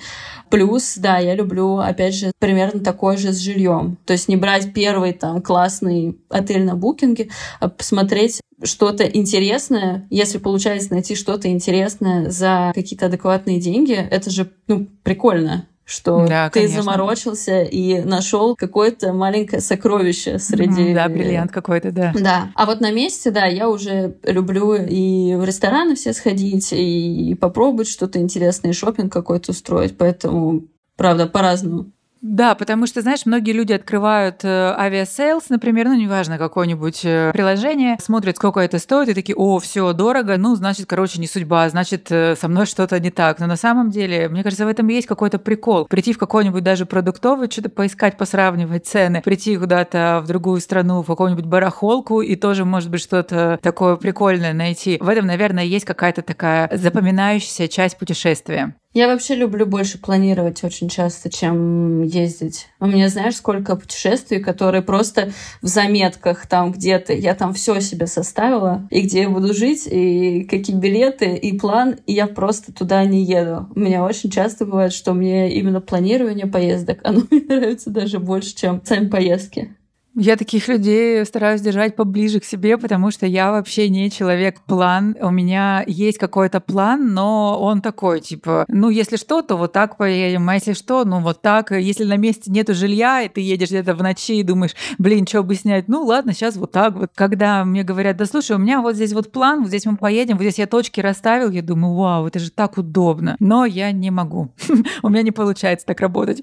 Плюс, да, я люблю, опять же, примерно такое же с жильем. То есть не брать первый там классный отель на букинге, а посмотреть что-то интересное, если получается найти что-то интересное за какие-то адекватные деньги, это же ну, прикольно что да, ты конечно. заморочился и нашел какое-то маленькое сокровище среди... Да, бриллиант какой-то, да. Да. А вот на месте, да, я уже люблю и в рестораны все сходить, и попробовать что-то интересное, и шопинг какой-то устроить, поэтому, правда, по-разному. Да, потому что, знаешь, многие люди открывают э, Aviasales, например, ну, неважно, какое-нибудь э, приложение, смотрят, сколько это стоит, и такие, о, все дорого, ну, значит, короче, не судьба, значит, э, со мной что-то не так. Но на самом деле, мне кажется, в этом есть какой-то прикол. Прийти в какой-нибудь даже продуктовый, что-то поискать, посравнивать цены, прийти куда-то в другую страну, в какую-нибудь барахолку, и тоже, может быть, что-то такое прикольное найти. В этом, наверное, есть какая-то такая запоминающаяся часть путешествия. Я вообще люблю больше планировать очень часто, чем ездить. У меня, знаешь, сколько путешествий, которые просто в заметках там где-то, я там все себе составила, и где я буду жить, и какие билеты, и план, и я просто туда не еду. У меня очень часто бывает, что мне именно планирование поездок, оно мне нравится даже больше, чем сами поездки. Я таких людей стараюсь держать поближе к себе, потому что я вообще не человек-план. У меня есть какой-то план, но он такой, типа, ну, если что, то вот так поедем, а если что, ну, вот так. Если на месте нету жилья, и ты едешь где-то в ночи и думаешь, блин, что бы снять? Ну, ладно, сейчас вот так вот. Когда мне говорят, да слушай, у меня вот здесь вот план, вот здесь мы поедем, вот здесь я точки расставил, я думаю, вау, это же так удобно. Но я не могу. У меня не получается так работать.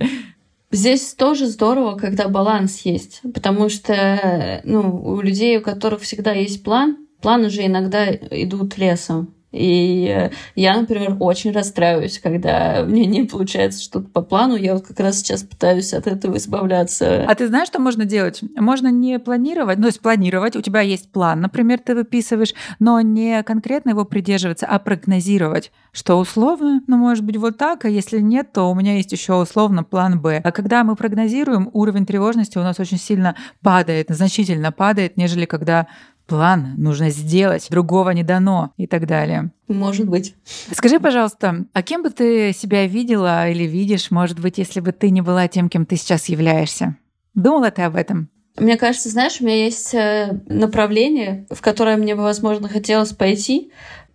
Здесь тоже здорово, когда баланс есть, потому что ну, у людей, у которых всегда есть план, планы же иногда идут лесом. И э, я, например, очень расстраиваюсь, когда мне не получается что-то по плану. Я вот как раз сейчас пытаюсь от этого избавляться. А ты знаешь, что можно делать? Можно не планировать, ну, то есть планировать. У тебя есть план, например, ты выписываешь, но не конкретно его придерживаться, а прогнозировать, что условно, ну, может быть, вот так, а если нет, то у меня есть еще условно план Б. А когда мы прогнозируем, уровень тревожности у нас очень сильно падает, значительно падает, нежели когда план нужно сделать, другого не дано и так далее. Может быть. Скажи, пожалуйста, а кем бы ты себя видела или видишь, может быть, если бы ты не была тем, кем ты сейчас являешься? Думала ты об этом? Мне кажется, знаешь, у меня есть э, направление, в которое мне бы, возможно, хотелось пойти,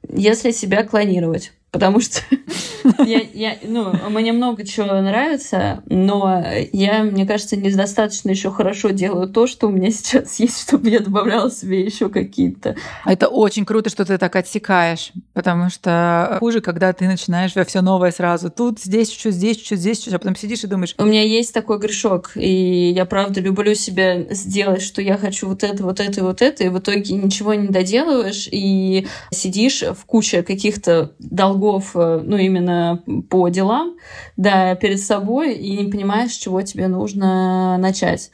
если себя клонировать потому что я, я, ну, мне много чего нравится, но я, мне кажется, недостаточно еще хорошо делаю то, что у меня сейчас есть, чтобы я добавляла себе еще какие-то. Это очень круто, что ты так отсекаешь, потому что хуже, когда ты начинаешь все новое сразу. Тут, здесь чуть-чуть, здесь чуть-чуть, здесь чуть-чуть, а потом сидишь и думаешь... У меня есть такой грешок, и я правда люблю себя сделать, что я хочу вот это, вот это, вот это, и в итоге ничего не доделываешь, и сидишь в куче каких-то долгов долгов, э, ну, именно по делам, да, перед собой, и не понимаешь, с чего тебе нужно начать.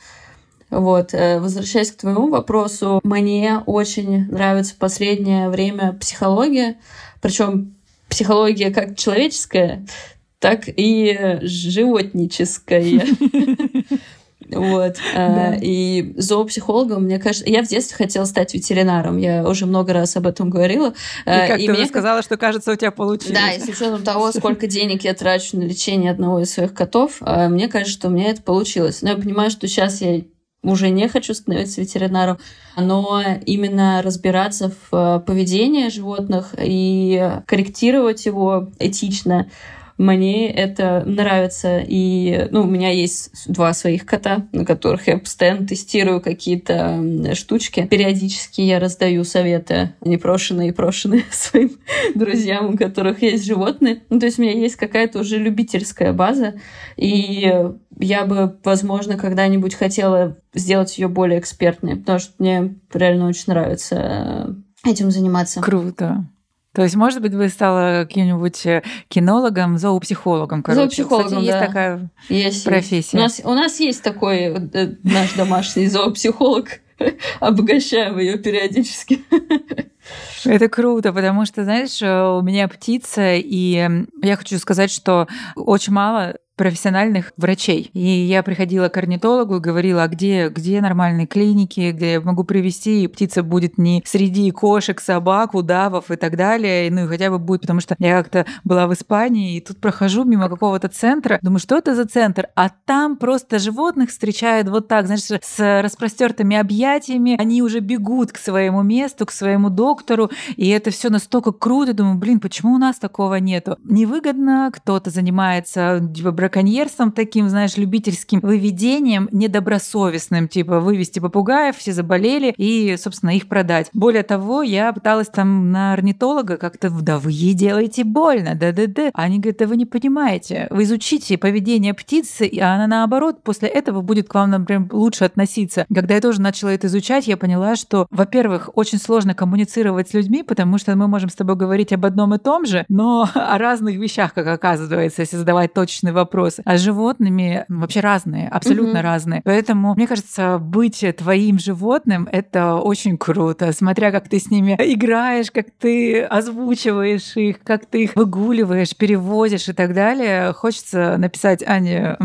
Вот, э, возвращаясь к твоему вопросу, мне очень нравится в последнее время психология, причем психология как человеческая, так и животническая. Вот. Да. И зоопсихологом, мне кажется... Я в детстве хотела стать ветеринаром. Я уже много раз об этом говорила. И а, как ты мне... сказала, что, кажется, у тебя получилось. Да, и с учетом того, сколько денег я трачу на лечение одного из своих котов, а, мне кажется, что у меня это получилось. Но я понимаю, что сейчас я уже не хочу становиться ветеринаром, но именно разбираться в поведении животных и корректировать его этично, мне это нравится. И ну, у меня есть два своих кота, на которых я постоянно тестирую какие-то штучки. Периодически я раздаю советы непрошенные и прошенные своим друзьям, у которых есть животные. Ну, то есть у меня есть какая-то уже любительская база. И я бы, возможно, когда-нибудь хотела сделать ее более экспертной, потому что мне реально очень нравится этим заниматься. Круто. То есть, может быть, вы стала каким-нибудь э, кинологом, зоопсихологом, короче. Зоопсихологом, Кстати, да. есть такая есть, профессия. У нас, у нас есть такой э, наш домашний зоопсихолог. Обогащаем ее периодически. Это круто, потому что, знаешь, у меня птица, и я хочу сказать, что очень мало профессиональных врачей. И я приходила к орнитологу и говорила, а где, где нормальные клиники, где я могу привести, и птица будет не среди кошек, собак, удавов и так далее, ну и хотя бы будет, потому что я как-то была в Испании, и тут прохожу мимо какого-то центра, думаю, что это за центр? А там просто животных встречают вот так, знаешь, с распростертыми объятиями, они уже бегут к своему месту, к своему доктору, и это все настолько круто, думаю, блин, почему у нас такого нету? Невыгодно, кто-то занимается типа, браконьерством таким, знаешь, любительским выведением, недобросовестным, типа вывести попугаев, все заболели, и, собственно, их продать. Более того, я пыталась там на орнитолога как-то, да вы ей делаете больно, да-да-да. Они говорят, да вы не понимаете, вы изучите поведение птицы, а она наоборот после этого будет к вам, например, лучше относиться. Когда я тоже начала это изучать, я поняла, что, во-первых, очень сложно коммуницировать с людьми, потому что мы можем с тобой говорить об одном и том же, но о разных вещах, как оказывается, если задавать точный вопрос вопросы. А с животными вообще разные, абсолютно mm-hmm. разные. Поэтому, мне кажется, быть твоим животным — это очень круто. Смотря как ты с ними играешь, как ты озвучиваешь их, как ты их выгуливаешь, перевозишь и так далее. Хочется написать, Ане,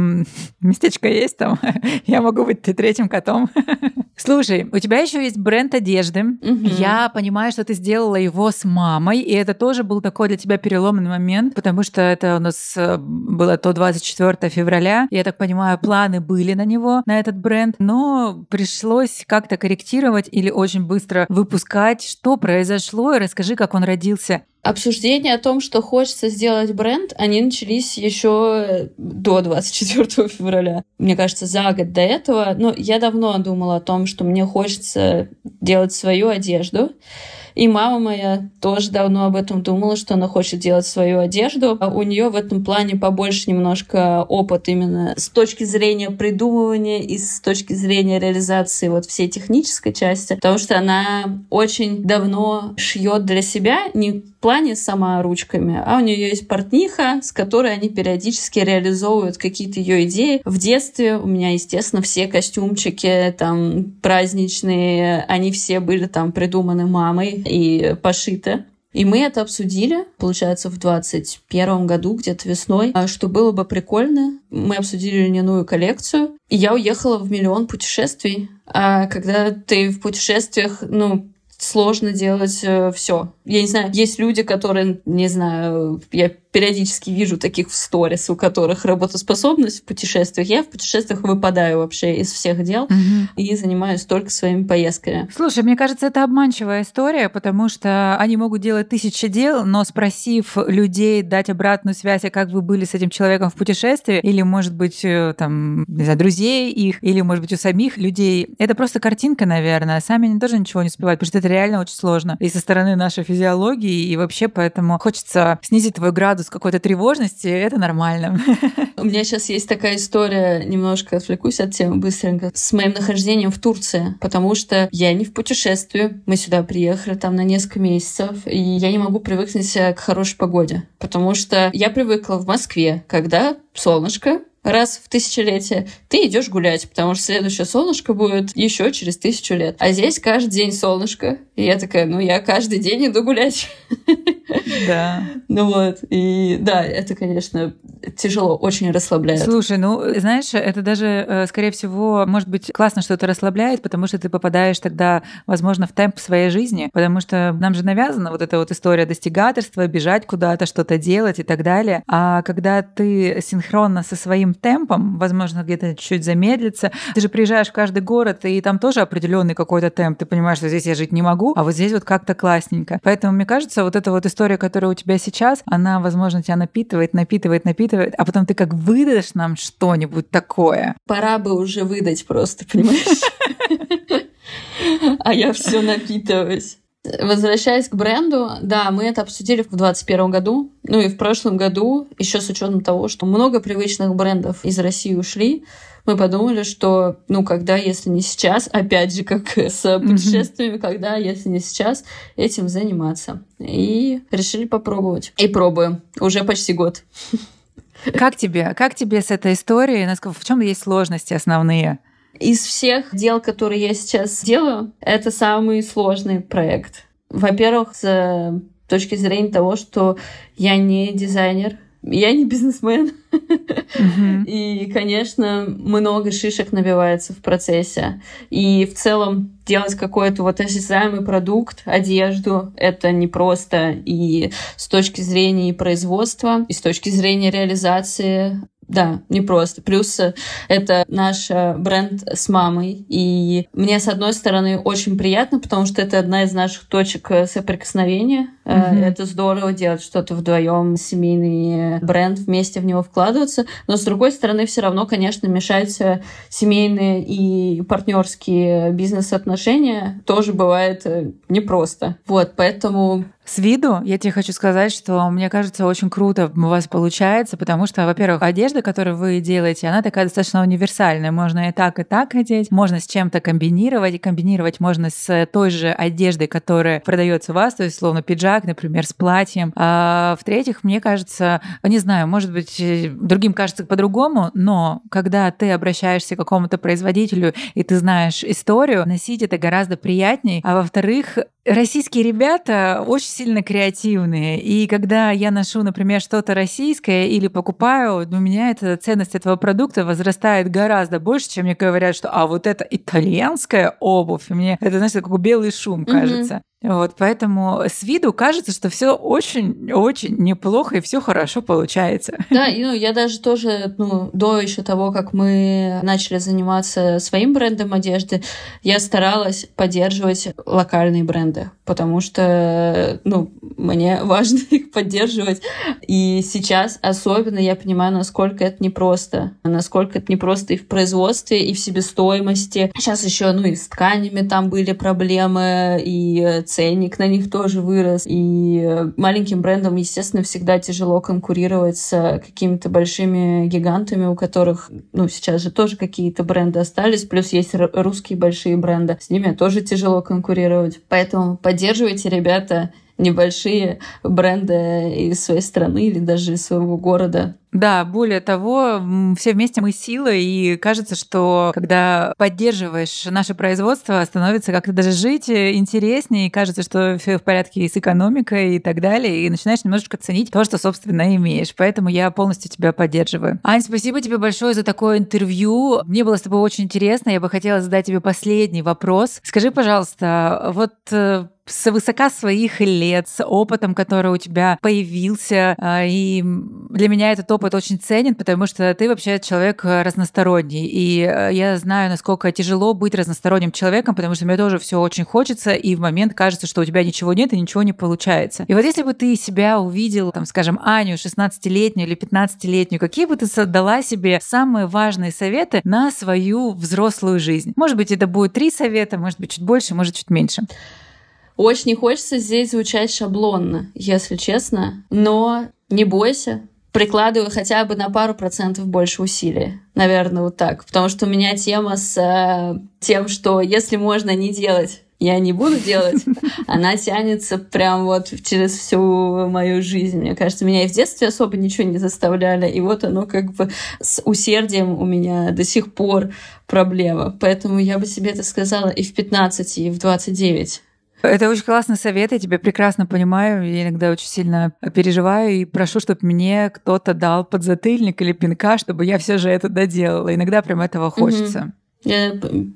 местечко есть там? Я могу быть третьим котом. Слушай, у тебя еще есть бренд одежды. Угу. Я понимаю, что ты сделала его с мамой, и это тоже был такой для тебя переломный момент, потому что это у нас э, было то 24 февраля. Я так понимаю, планы были на него, на этот бренд, но пришлось как-то корректировать или очень быстро выпускать. Что произошло? И расскажи, как он родился. Обсуждения о том, что хочется сделать бренд, они начались еще до 24 февраля. Мне кажется, за год до этого. Но я давно думала о том, что мне хочется делать свою одежду. И мама моя тоже давно об этом думала, что она хочет делать свою одежду. А у нее в этом плане побольше немножко опыт именно с точки зрения придумывания и с точки зрения реализации вот всей технической части, потому что она очень давно шьет для себя не плане сама ручками, а у нее есть портниха, с которой они периодически реализовывают какие-то ее идеи. В детстве у меня, естественно, все костюмчики там праздничные, они все были там придуманы мамой и пошито. И мы это обсудили, получается, в 21 году, где-то весной, а что было бы прикольно. Мы обсудили льняную коллекцию, и я уехала в миллион путешествий. А когда ты в путешествиях, ну, сложно делать э, все. Я не знаю, есть люди, которые, не знаю, я периодически вижу таких в сторис, у которых работоспособность в путешествиях. Я в путешествиях выпадаю вообще из всех дел угу. и занимаюсь только своими поездками. Слушай, мне кажется, это обманчивая история, потому что они могут делать тысячи дел, но спросив людей дать обратную связь, а как вы были с этим человеком в путешествии, или, может быть, э, там, не знаю, друзей их, или, может быть, у самих людей, это просто картинка, наверное. Сами они тоже ничего не успевают, потому что это реально очень сложно. И со стороны нашей физиологии, и вообще поэтому хочется снизить твой градус какой-то тревожности, это нормально. У меня сейчас есть такая история, немножко отвлекусь от темы быстренько, с моим нахождением в Турции, потому что я не в путешествии, мы сюда приехали там на несколько месяцев, и я не могу привыкнуть к хорошей погоде, потому что я привыкла в Москве, когда солнышко, раз в тысячелетие, ты идешь гулять, потому что следующее солнышко будет еще через тысячу лет. А здесь каждый день солнышко. И я такая, ну я каждый день иду гулять. Да. Ну вот. И да, это, конечно, тяжело, очень расслабляет. Слушай, ну, знаешь, это даже, э, скорее всего, может быть, классно, что это расслабляет, потому что ты попадаешь тогда, возможно, в темп своей жизни, потому что нам же навязана вот эта вот история достигаторства, бежать куда-то, что-то делать и так далее. А когда ты синхронно со своим темпом, возможно, где-то чуть замедлиться. Ты же приезжаешь в каждый город, и там тоже определенный какой-то темп. Ты понимаешь, что здесь я жить не могу, а вот здесь вот как-то классненько. Поэтому, мне кажется, вот эта вот история, которая у тебя сейчас, она, возможно, тебя напитывает, напитывает, напитывает, а потом ты как выдашь нам что-нибудь такое. Пора бы уже выдать просто, понимаешь? А я все напитываюсь. Возвращаясь к бренду, да, мы это обсудили в 2021 году, ну и в прошлом году, еще с учетом того, что много привычных брендов из России ушли, мы подумали, что, ну, когда, если не сейчас, опять же, как с путешествиями, когда, если не сейчас, этим заниматься. И решили попробовать. И пробуем. Уже почти год. Как тебе? Как тебе с этой историей? В чем есть сложности основные? Из всех дел, которые я сейчас делаю, это самый сложный проект. Во-первых, с точки зрения того, что я не дизайнер, я не бизнесмен. И, конечно, много шишек набивается в процессе. И в целом делать какой-то вот осязаемый продукт, одежду, это непросто и с точки зрения производства, и с точки зрения реализации да, не просто. Плюс э, это наш э, бренд с мамой. И мне, с одной стороны, очень приятно, потому что это одна из наших точек э, соприкосновения. Mm-hmm. Это здорово делать что-то вдвоем, семейный бренд, вместе в него вкладываться. Но, с другой стороны, все равно, конечно, мешать семейные и партнерские бизнес-отношения тоже бывает непросто. Вот, поэтому с виду я тебе хочу сказать, что мне кажется, очень круто у вас получается, потому что, во-первых, одежда, которую вы делаете, она такая достаточно универсальная. Можно и так, и так одеть, можно с чем-то комбинировать, и комбинировать можно с той же одеждой, которая продается у вас, то есть, словно пиджак, например, с платьем. А в-третьих, мне кажется, не знаю, может быть, другим кажется по-другому, но когда ты обращаешься к какому-то производителю, и ты знаешь историю, носить это гораздо приятнее. А во-вторых, российские ребята очень сильно креативные. И когда я ношу, например, что-то российское или покупаю, у меня эта ценность этого продукта возрастает гораздо больше, чем мне говорят, что а вот это итальянская обувь. И мне это, знаешь, такой белый шум кажется. Mm-hmm. Вот, поэтому с виду кажется, что все очень-очень неплохо и все хорошо получается. Да, и, ну, я даже тоже, ну, до еще того, как мы начали заниматься своим брендом одежды, я старалась поддерживать локальные бренды, потому что, ну, мне важно их поддерживать. И сейчас особенно я понимаю, насколько это непросто, насколько это непросто и в производстве, и в себестоимости. Сейчас еще, ну, и с тканями там были проблемы, и ценник на них тоже вырос. И э, маленьким брендам, естественно, всегда тяжело конкурировать с какими-то большими гигантами, у которых, ну, сейчас же тоже какие-то бренды остались, плюс есть русские большие бренды. С ними тоже тяжело конкурировать. Поэтому поддерживайте, ребята, небольшие бренды из своей страны или даже из своего города. Да, более того, все вместе мы сила, и кажется, что когда поддерживаешь наше производство, становится как-то даже жить интереснее, и кажется, что все в порядке и с экономикой и так далее, и начинаешь немножечко ценить то, что, собственно, имеешь. Поэтому я полностью тебя поддерживаю. Ань, спасибо тебе большое за такое интервью. Мне было с тобой очень интересно. Я бы хотела задать тебе последний вопрос. Скажи, пожалуйста, вот э, с высока своих лет, с опытом, который у тебя появился. А, и для меня этот опыт очень ценен, потому что ты вообще человек разносторонний. И э, я знаю, насколько тяжело быть разносторонним человеком, потому что мне тоже все очень хочется, и в момент кажется, что у тебя ничего нет и ничего не получается. И вот если бы ты себя увидел, там, скажем, Аню, 16-летнюю или 15-летнюю, какие бы ты дала себе самые важные советы на свою взрослую жизнь? Может быть, это будет три совета, может быть, чуть больше, может, чуть меньше. Очень не хочется здесь звучать шаблонно, если честно, но не бойся, прикладываю хотя бы на пару процентов больше усилий. Наверное, вот так. Потому что у меня тема с э, тем, что если можно не делать, я не буду делать, она тянется прям вот через всю мою жизнь. Мне кажется, меня и в детстве особо ничего не заставляли, и вот оно как бы с усердием у меня до сих пор проблема. Поэтому я бы себе это сказала и в 15, и в 29. Это очень классный совет, я тебя прекрасно понимаю. Я иногда очень сильно переживаю и прошу, чтобы мне кто-то дал подзатыльник или пинка, чтобы я все же это доделала. Иногда прям этого хочется. Я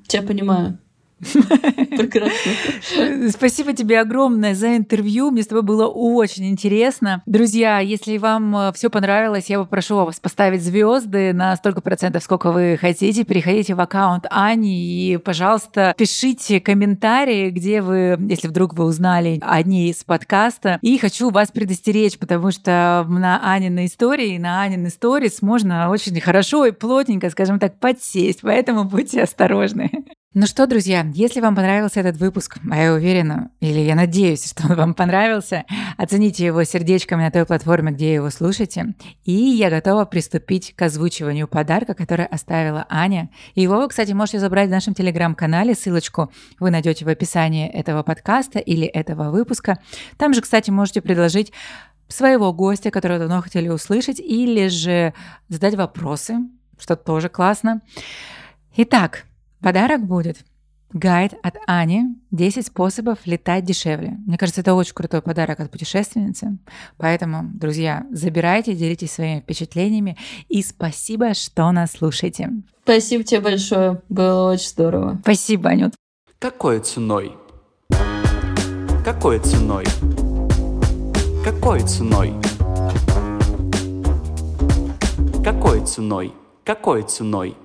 тебя понимаю. Прекрасно. Спасибо тебе огромное за интервью. Мне с тобой было очень интересно. Друзья, если вам э, все понравилось, я попрошу вас поставить звезды на столько процентов, сколько вы хотите. Переходите в аккаунт Ани и, пожалуйста, пишите комментарии, где вы, если вдруг вы узнали о ней из подкаста. И хочу вас предостеречь, потому что на Аниной истории, на Аниной сторис можно очень хорошо и плотненько, скажем так, подсесть. Поэтому будьте осторожны. Ну что, друзья, если вам понравился этот выпуск, а я уверена, или я надеюсь, что он вам понравился, оцените его сердечками на той платформе, где его слушаете. И я готова приступить к озвучиванию подарка, который оставила Аня. Его вы, кстати, можете забрать в нашем телеграм-канале. Ссылочку вы найдете в описании этого подкаста или этого выпуска. Там же, кстати, можете предложить своего гостя, которого давно хотели услышать, или же задать вопросы, что тоже классно. Итак, Подарок будет Гайд от Ани «10 способов летать дешевле». Мне кажется, это очень крутой подарок от путешественницы. Поэтому, друзья, забирайте, делитесь своими впечатлениями. И спасибо, что нас слушаете. Спасибо тебе большое. Было очень здорово. Спасибо, Анют. Какой ценой? Какой ценой? Какой ценой? Какой ценой? Какой ценой?